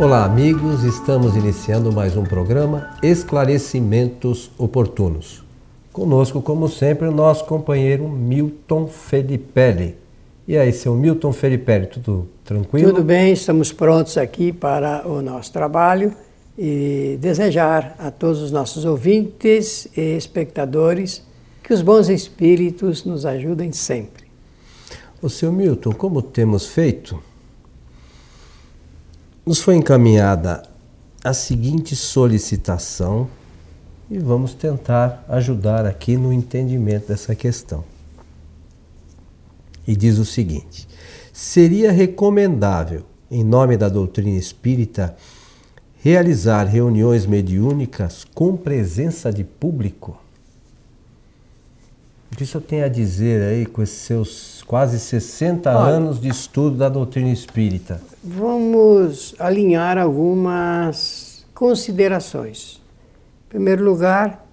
Olá, amigos. Estamos iniciando mais um programa Esclarecimentos Oportunos. Conosco, como sempre, o nosso companheiro Milton Felipe. E aí, seu Milton Felipe, tudo tranquilo? Tudo bem, estamos prontos aqui para o nosso trabalho e desejar a todos os nossos ouvintes e espectadores que os bons espíritos nos ajudem sempre. O seu Milton, como temos feito, nos foi encaminhada a seguinte solicitação e vamos tentar ajudar aqui no entendimento dessa questão. E diz o seguinte: seria recomendável, em nome da doutrina espírita, realizar reuniões mediúnicas com presença de público? O que o senhor tem a dizer aí com esses seus quase 60 Olha, anos de estudo da doutrina espírita? Vamos alinhar algumas considerações. Em primeiro lugar,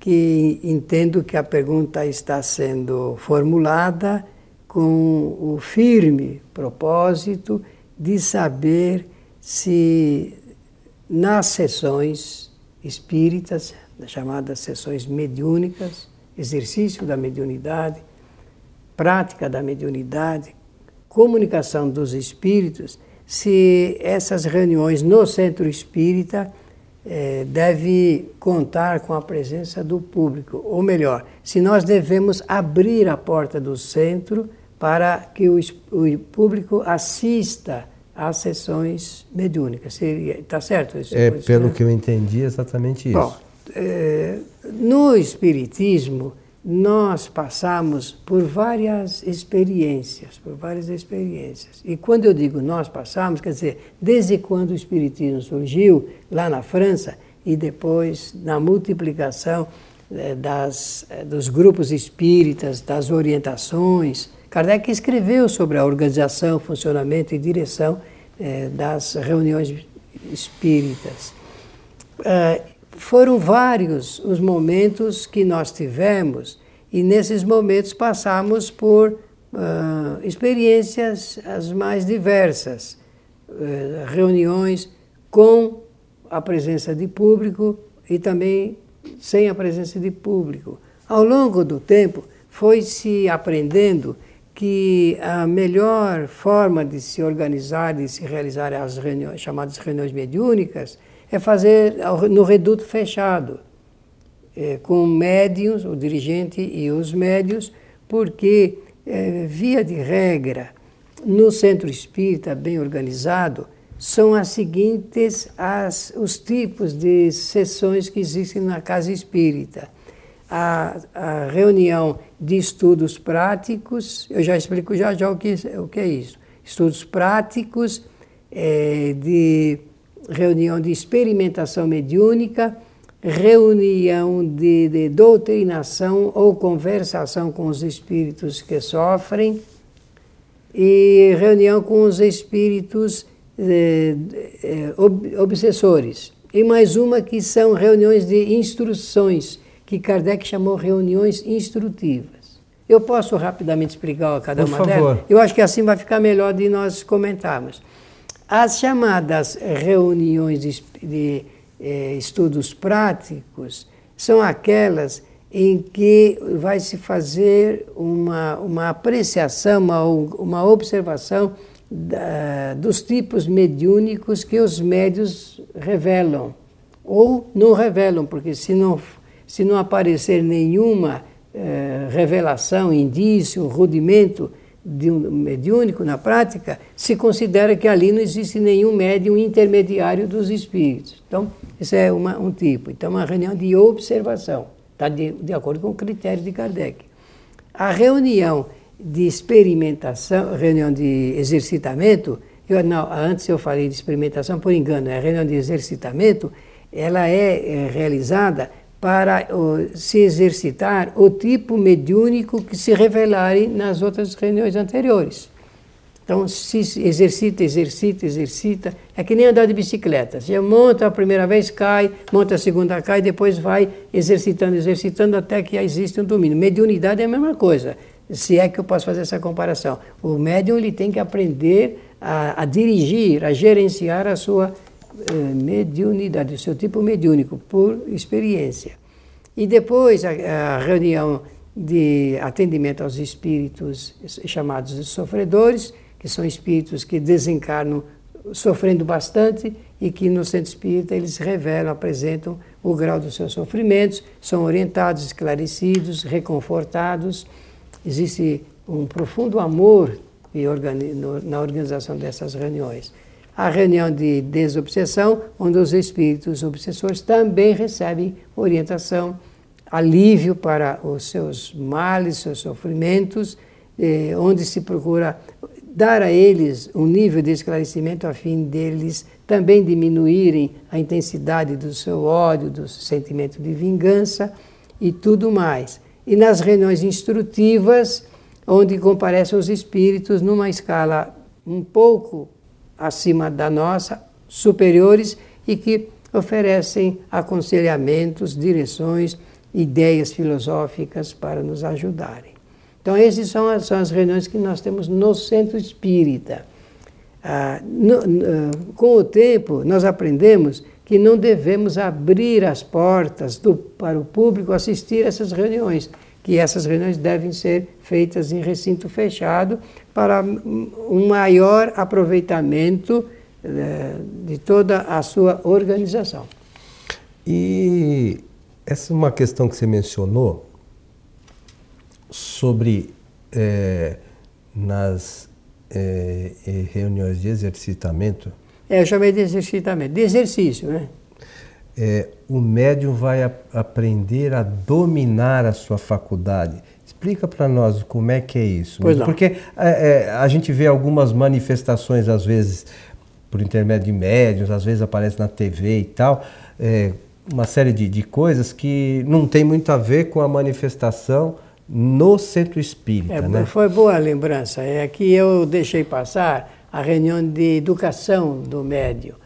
que entendo que a pergunta está sendo formulada com o firme propósito de saber se nas sessões espíritas, chamadas sessões mediúnicas, exercício da mediunidade, prática da mediunidade, comunicação dos espíritos, se essas reuniões no centro espírita eh, deve contar com a presença do público, ou melhor, se nós devemos abrir a porta do centro para que o, o público assista às sessões mediúnicas. Está certo? Isso é, pelo que eu entendi, exatamente isso. Bom, é, no Espiritismo, nós passamos por várias experiências, por várias experiências. E quando eu digo nós passamos, quer dizer, desde quando o Espiritismo surgiu, lá na França, e depois na multiplicação é, das, é, dos grupos espíritas, das orientações. Kardec escreveu sobre a organização, funcionamento e direção é, das reuniões espíritas. Foram vários os momentos que nós tivemos e nesses momentos passamos por uh, experiências as mais diversas, uh, reuniões com a presença de público e também sem a presença de público. Ao longo do tempo foi se aprendendo que a melhor forma de se organizar, de se realizar as reuniões, chamadas reuniões mediúnicas, é fazer no reduto fechado, é, com médios, o dirigente e os médios, porque, é, via de regra, no centro espírita bem organizado, são as seguintes as, os tipos de sessões que existem na casa espírita. A, a reunião de estudos práticos, eu já explico já já o que, o que é isso. Estudos práticos, é, de reunião de experimentação mediúnica, reunião de, de, doutrinação ou conversação com os espíritos que sofrem e reunião com os espíritos eh, eh, obsessores. E mais uma que são reuniões de instruções, que Kardec chamou reuniões instrutivas. Eu posso rapidamente explicar cada Por uma favor. delas? Eu acho que assim vai ficar melhor de nós comentarmos. As chamadas reuniões de, de eh, estudos práticos são aquelas em que vai se fazer uma, uma apreciação, uma, uma observação da, dos tipos mediúnicos que os médios revelam ou não revelam, porque se não, se não aparecer nenhuma eh, revelação, indício, rudimento mediúnico na prática, se considera que ali não existe nenhum médium intermediário dos espíritos. Então, esse é uma, um tipo. Então, uma reunião de observação, está de, de acordo com o critério de Kardec. A reunião de experimentação, reunião de exercitamento, eu, não, antes eu falei de experimentação por engano, a reunião de exercitamento, ela é, é realizada para se exercitar o tipo mediúnico que se revelarem nas outras reuniões anteriores. Então, se exercita, exercita, exercita, é que nem andar de bicicleta. Você monta a primeira vez, cai, monta a segunda, cai, depois vai exercitando, exercitando até que existe um domínio. Mediunidade é a mesma coisa. se é que eu posso fazer essa comparação. O médium ele tem que aprender a, a dirigir, a gerenciar a sua mediunidade, o seu tipo mediúnico, por experiência. E depois a, a reunião de atendimento aos espíritos chamados de sofredores, que são espíritos que desencarnam sofrendo bastante e que no centro espírita eles revelam, apresentam o grau dos seus sofrimentos, são orientados, esclarecidos, reconfortados. Existe um profundo amor na organização dessas reuniões. A reunião de desobsessão, onde os espíritos obsessores também recebem orientação, alívio para os seus males, seus sofrimentos, eh, onde se procura dar a eles um nível de esclarecimento a fim deles também diminuírem a intensidade do seu ódio, do sentimento de vingança e tudo mais. E nas reuniões instrutivas, onde comparecem os espíritos numa escala um pouco acima da nossa, superiores, e que oferecem aconselhamentos, direções, ideias filosóficas para nos ajudarem. Então, essas são as, são as reuniões que nós temos no centro espírita. Ah, no, no, com o tempo, nós aprendemos que não devemos abrir as portas do, para o público assistir essas reuniões, que essas reuniões devem ser feitas em recinto fechado para um maior aproveitamento eh, de toda a sua organização. E essa é uma questão que você mencionou sobre é, nas é, reuniões de exercitamento. É, eu chamei de exercitamento, de exercício, né? É, o médium vai a, aprender a dominar a sua faculdade. Explica para nós como é que é isso. Pois não. Porque é, é, a gente vê algumas manifestações, às vezes, por intermédio de médiums, às vezes aparece na TV e tal, é, uma série de, de coisas que não tem muito a ver com a manifestação no centro espírita. É, né? Foi boa a lembrança. É que eu deixei passar a reunião de educação do médio.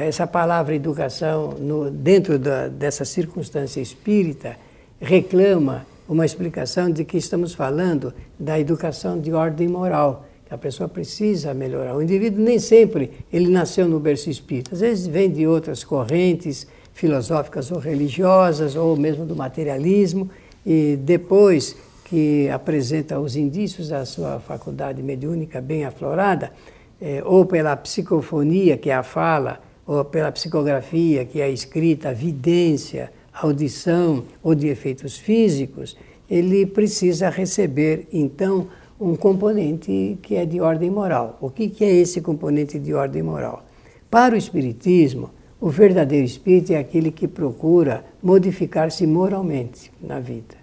Essa palavra educação, no, dentro da, dessa circunstância espírita, reclama uma explicação de que estamos falando da educação de ordem moral, que a pessoa precisa melhorar. O indivíduo nem sempre ele nasceu no berço espírita, às vezes vem de outras correntes filosóficas ou religiosas, ou mesmo do materialismo, e depois que apresenta os indícios da sua faculdade mediúnica bem aflorada, é, ou pela psicofonia, que é a fala, ou pela psicografia, que é a escrita, a vidência, a audição ou de efeitos físicos, ele precisa receber, então, um componente que é de ordem moral. O que, que é esse componente de ordem moral? Para o Espiritismo, o verdadeiro espírito é aquele que procura modificar-se moralmente na vida.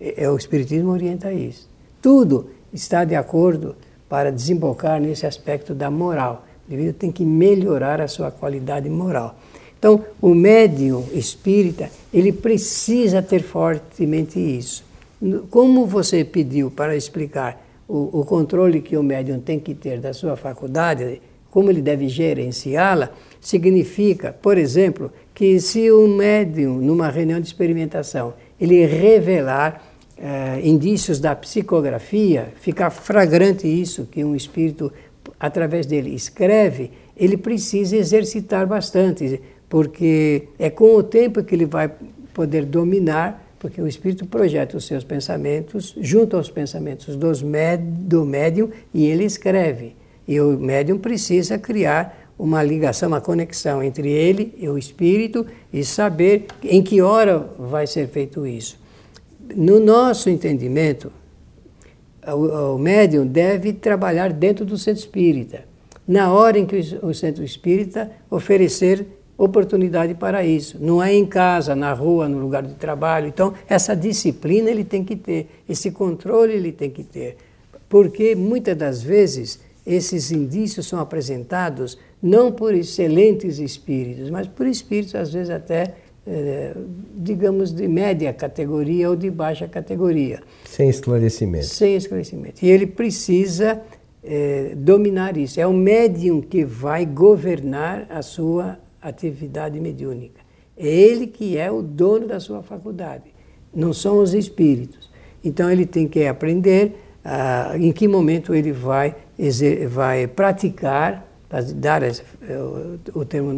É, é, o Espiritismo orienta isso. Tudo está de acordo para desembocar nesse aspecto da moral. O indivíduo tem que melhorar a sua qualidade moral. Então, o médium espírita, ele precisa ter fortemente isso. Como você pediu para explicar o, o controle que o médium tem que ter da sua faculdade, como ele deve gerenciá-la, significa, por exemplo, que se o médium, numa reunião de experimentação, ele revelar eh, indícios da psicografia, ficar fragrante isso, que um espírito, através dele, escreve, ele precisa exercitar bastante, porque é com o tempo que ele vai poder dominar, porque o espírito projeta os seus pensamentos junto aos pensamentos dos do médium e ele escreve. E o médium precisa criar uma ligação, uma conexão entre ele e o espírito e saber em que hora vai ser feito isso. No nosso entendimento, o, o médium deve trabalhar dentro do centro espírita, na hora em que o centro espírita oferecer oportunidade para isso. Não é em casa, na rua, no lugar de trabalho. Então, essa disciplina ele tem que ter, esse controle ele tem que ter. Porque muitas das vezes esses indícios são apresentados não por excelentes espíritos, mas por espíritos, às vezes, até, digamos, de média categoria ou de baixa categoria. Sem esclarecimento. Sem esclarecimento. E ele precisa eh, dominar isso. É o médium que vai governar a sua atividade mediúnica. É ele que é o dono da sua faculdade, não são os espíritos. Então ele tem que aprender ah, em que momento ele vai, vai praticar, dar o, o termo,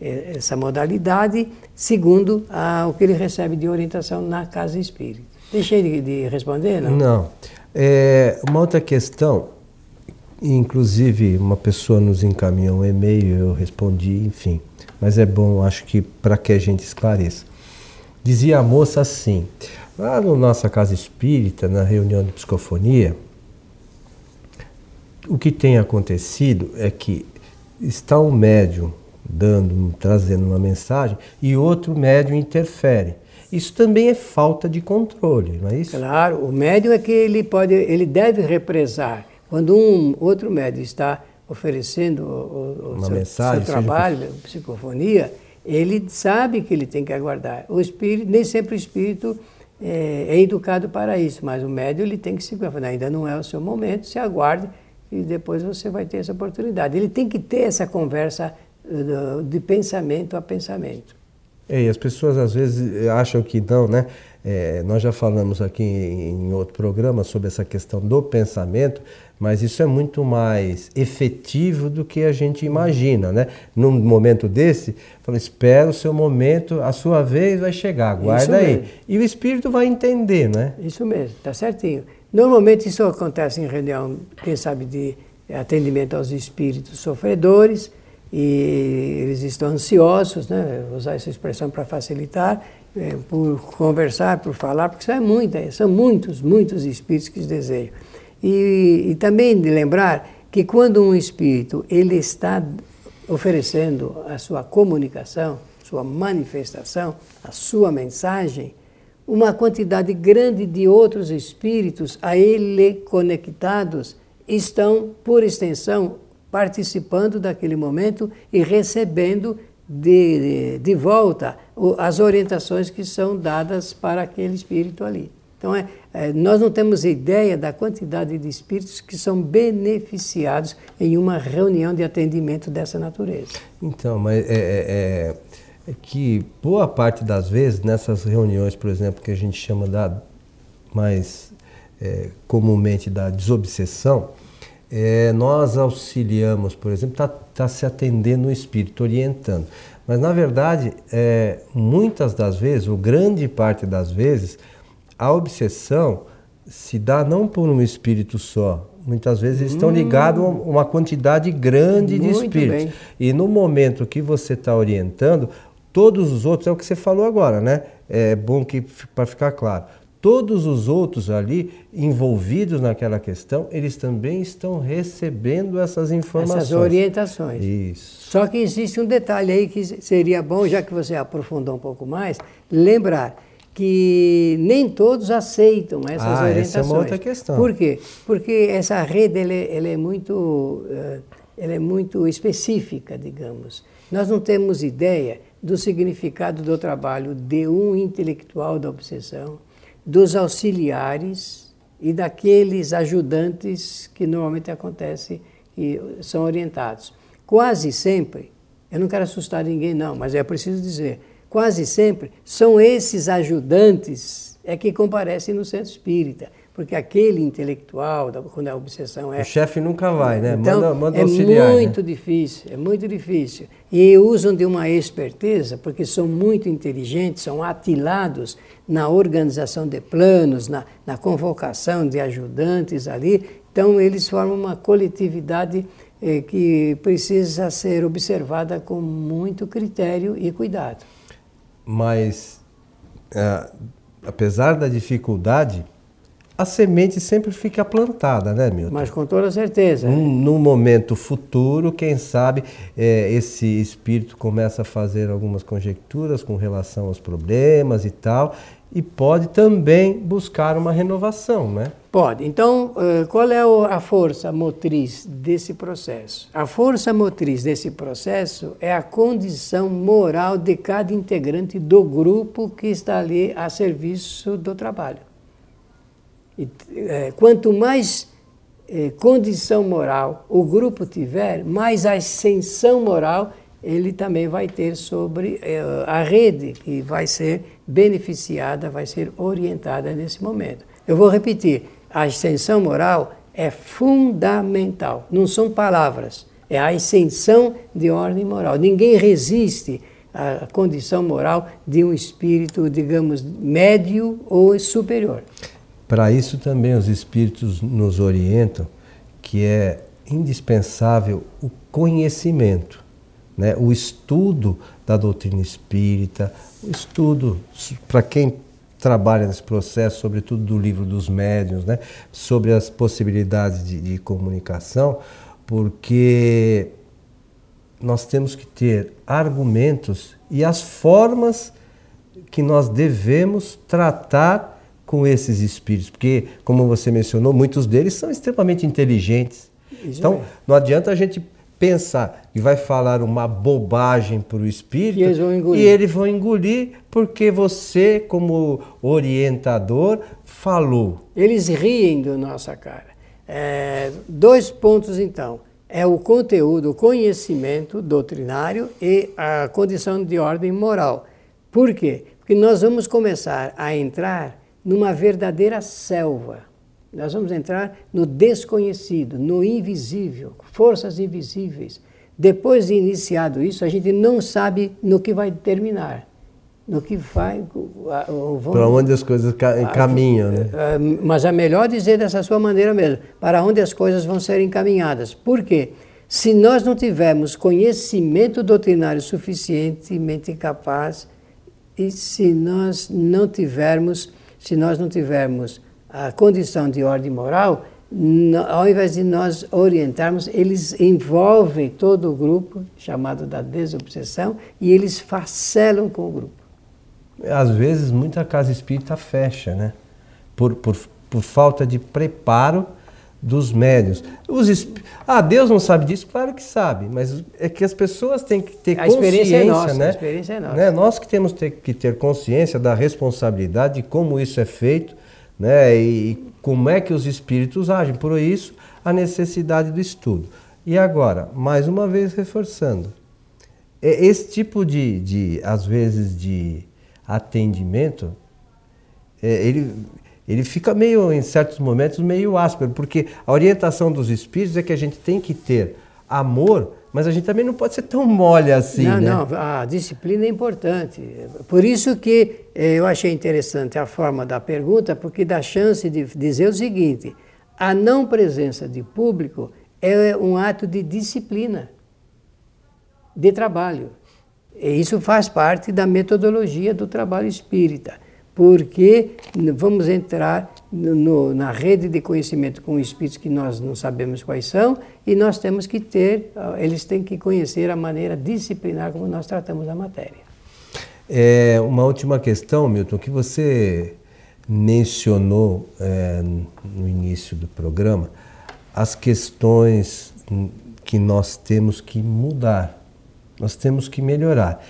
essa modalidade, segundo ah, o que ele recebe de orientação na casa espírita. Deixei de, de responder, não? Não. É, uma outra questão, inclusive uma pessoa nos encaminhou um e-mail, eu respondi, enfim. Mas é bom, acho que para que a gente esclareça. Dizia a moça assim: lá na nossa casa espírita, na reunião de psicofonia, o que tem acontecido é que está um médium dando, trazendo uma mensagem e outro médium interfere. Isso também é falta de controle, não é isso? Claro, o médium é que ele pode, ele deve represar. Quando um outro médium está oferecendo o, o seu, mensagem, seu trabalho, seja... psicofonia, ele sabe que ele tem que aguardar. O espírito, nem sempre o espírito é, é educado para isso, mas o médium ele tem que se ainda não é o seu momento, se aguarde e depois você vai ter essa oportunidade. Ele tem que ter essa conversa de pensamento a pensamento. É, e as pessoas às vezes acham que não, né? É, nós já falamos aqui em, em outro programa sobre essa questão do pensamento, mas isso é muito mais efetivo do que a gente imagina, né? Num momento desse, fala, espera o seu momento, a sua vez vai chegar, aguarda aí. E o espírito vai entender, né? Isso mesmo, tá certinho. Normalmente isso acontece em reunião, quem sabe, de atendimento aos espíritos sofredores, e eles estão ansiosos, né? Vou usar essa expressão para facilitar, é, por conversar, por falar, porque são, muita, são muitos, muitos espíritos que desejam. E, e também de lembrar que quando um espírito ele está oferecendo a sua comunicação, sua manifestação, a sua mensagem, uma quantidade grande de outros espíritos a ele conectados estão, por extensão, participando daquele momento e recebendo de, de volta as orientações que são dadas para aquele espírito ali. Então, é, é, nós não temos ideia da quantidade de espíritos que são beneficiados em uma reunião de atendimento dessa natureza. Então, mas é, é, é, é que boa parte das vezes, nessas reuniões, por exemplo, que a gente chama da mais é, comumente da desobsessão, é, nós auxiliamos, por exemplo, está tá se atendendo o espírito, orientando. Mas, na verdade, é, muitas das vezes, ou grande parte das vezes, a obsessão se dá não por um espírito só. Muitas vezes eles hum. estão ligados a uma quantidade grande Muito de espíritos. Bem. E no momento que você está orientando, todos os outros, é o que você falou agora, né? É bom que para ficar claro todos os outros ali envolvidos naquela questão, eles também estão recebendo essas informações. Essas orientações. Isso. Só que existe um detalhe aí que seria bom, já que você aprofundou um pouco mais, lembrar que nem todos aceitam essas ah, orientações. Essa é uma outra questão. Por quê? Porque essa rede ela, ela é muito, eh, ela é muito específica, digamos. Nós não temos ideia do significado do trabalho de um intelectual da obsessão, dos auxiliares e daqueles ajudantes que normalmente acontece e são orientados. Quase sempre, eu não quero assustar ninguém não, mas é preciso dizer, quase sempre são esses ajudantes é que comparecem no centro espírita. Porque aquele intelectual, quando a obsessão é. O chefe nunca vai, né? Então, manda, manda é auxiliar. É muito né? difícil, é muito difícil. E usam de uma esperteza, porque são muito inteligentes, são atilados na organização de planos, na, na convocação de ajudantes ali. Então, eles formam uma coletividade eh, que precisa ser observada com muito critério e cuidado. Mas, é, apesar da dificuldade a semente sempre fica plantada, né, Milton? Mas com toda certeza. Num, num momento futuro, quem sabe, é, esse espírito começa a fazer algumas conjecturas com relação aos problemas e tal, e pode também buscar uma renovação, né? Pode. Então, eh, qual é a força motriz desse processo? A força motriz desse processo é a condição moral de cada integrante do grupo que está ali a serviço do trabalho. E, é, quanto mais é, condição moral o grupo tiver, mais ascensão moral ele também vai ter sobre é, a rede que vai ser beneficiada, vai ser orientada nesse momento. Eu vou repetir: a ascensão moral é fundamental. Não são palavras, é a ascensão de ordem moral. Ninguém resiste à condição moral de um espírito, digamos, médio ou superior. Para isso também os espíritos nos orientam que é indispensável o conhecimento, né? o estudo da doutrina espírita, o estudo, para quem trabalha nesse processo, sobretudo do livro dos médiuns, né? sobre as possibilidades de, de comunicação, porque nós temos que ter argumentos e as formas que nós devemos tratar com esses espíritos, porque, como você mencionou, muitos deles são extremamente inteligentes. Isso então, é. não adianta a gente pensar e vai falar uma bobagem para o espírito e eles vão engolir porque você, como orientador, falou. Eles riem da nossa cara. É, dois pontos, então. É o conteúdo, o conhecimento doutrinário e a condição de ordem moral. Por quê? Porque nós vamos começar a entrar numa verdadeira selva. Nós vamos entrar no desconhecido, no invisível, forças invisíveis. Depois de iniciado isso, a gente não sabe no que vai terminar, no que vai. Para onde as coisas caminham, né? Mas é melhor dizer dessa sua maneira mesmo, para onde as coisas vão ser encaminhadas. Por quê? Se nós não tivermos conhecimento doutrinário suficientemente capaz, e se nós não tivermos se nós não tivermos a condição de ordem moral, ao invés de nós orientarmos, eles envolvem todo o grupo, chamado da desobsessão, e eles facelam com o grupo. Às vezes, muita casa espírita fecha, né? Por, por, por falta de preparo dos médios. Os Ah, Deus não sabe disso? Claro que sabe, mas é que as pessoas têm que ter a consciência, experiência é nossa, né? A experiência é nossa. Né? Nós que temos que ter consciência da responsabilidade de como isso é feito, né? E como é que os espíritos agem. Por isso, a necessidade do estudo. E agora, mais uma vez reforçando, é esse tipo de, de às vezes, de atendimento, é, ele ele fica meio, em certos momentos, meio áspero, porque a orientação dos espíritos é que a gente tem que ter amor, mas a gente também não pode ser tão mole assim. Não, né? não, a disciplina é importante. Por isso que eh, eu achei interessante a forma da pergunta, porque dá chance de dizer o seguinte: a não presença de público é um ato de disciplina, de trabalho. E isso faz parte da metodologia do trabalho espírita porque vamos entrar no, na rede de conhecimento com espíritos que nós não sabemos quais são e nós temos que ter, eles têm que conhecer a maneira disciplinar como nós tratamos a matéria. É, uma última questão, Milton, que você mencionou é, no início do programa, as questões que nós temos que mudar, nós temos que melhorar.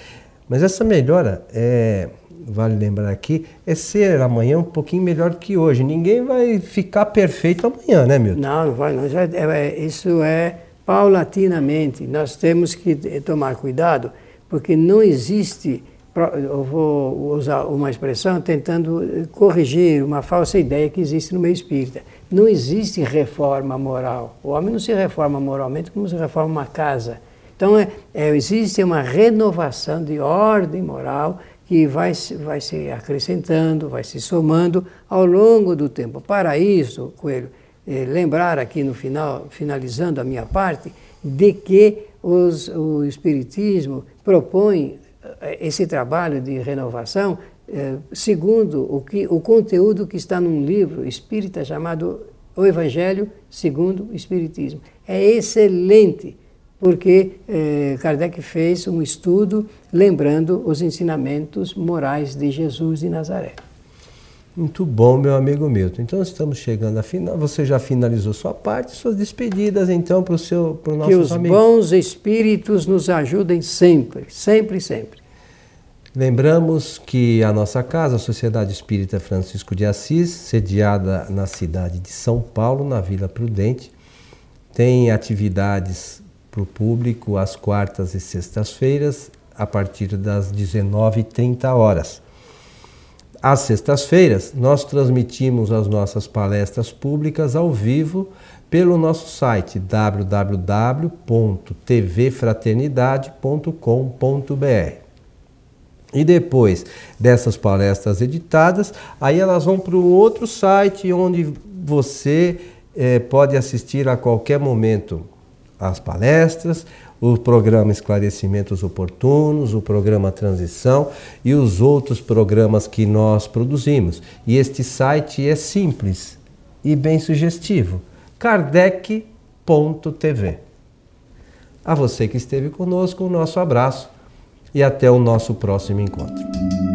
Mas essa melhora é vale lembrar aqui, é ser amanhã um pouquinho melhor que hoje. Ninguém vai ficar perfeito amanhã, né, Milton? Não, não vai. Não. É, é, isso é paulatinamente. Nós temos que tomar cuidado, porque não existe. Eu vou usar uma expressão tentando corrigir uma falsa ideia que existe no meio espírita. Não existe reforma moral. O homem não se reforma moralmente como se reforma uma casa. Então, é, é, existe uma renovação de ordem moral que vai, vai se acrescentando, vai se somando ao longo do tempo. Para isso, Coelho, eh, lembrar aqui no final, finalizando a minha parte, de que os, o Espiritismo propõe eh, esse trabalho de renovação eh, segundo o, que, o conteúdo que está num livro espírita chamado O Evangelho segundo o Espiritismo. É excelente porque eh, Kardec fez um estudo lembrando os ensinamentos morais de Jesus de Nazaré. Muito bom, meu amigo Milton. Então estamos chegando a final. Você já finalizou sua parte, suas despedidas então para o seu, para o nosso Que os amigos. bons espíritos nos ajudem sempre, sempre, sempre. Lembramos que a nossa casa, a Sociedade Espírita Francisco de Assis, sediada na cidade de São Paulo, na Vila Prudente, tem atividades para o público às quartas e sextas-feiras, a partir das 19h30 horas. às sextas-feiras, nós transmitimos as nossas palestras públicas ao vivo pelo nosso site www.tvfraternidade.com.br. E depois dessas palestras editadas, aí elas vão para um outro site onde você eh, pode assistir a qualquer momento as palestras, o programa Esclarecimentos Oportunos, o programa Transição e os outros programas que nós produzimos. E este site é simples e bem sugestivo: kardec.tv. A você que esteve conosco, o nosso abraço e até o nosso próximo encontro.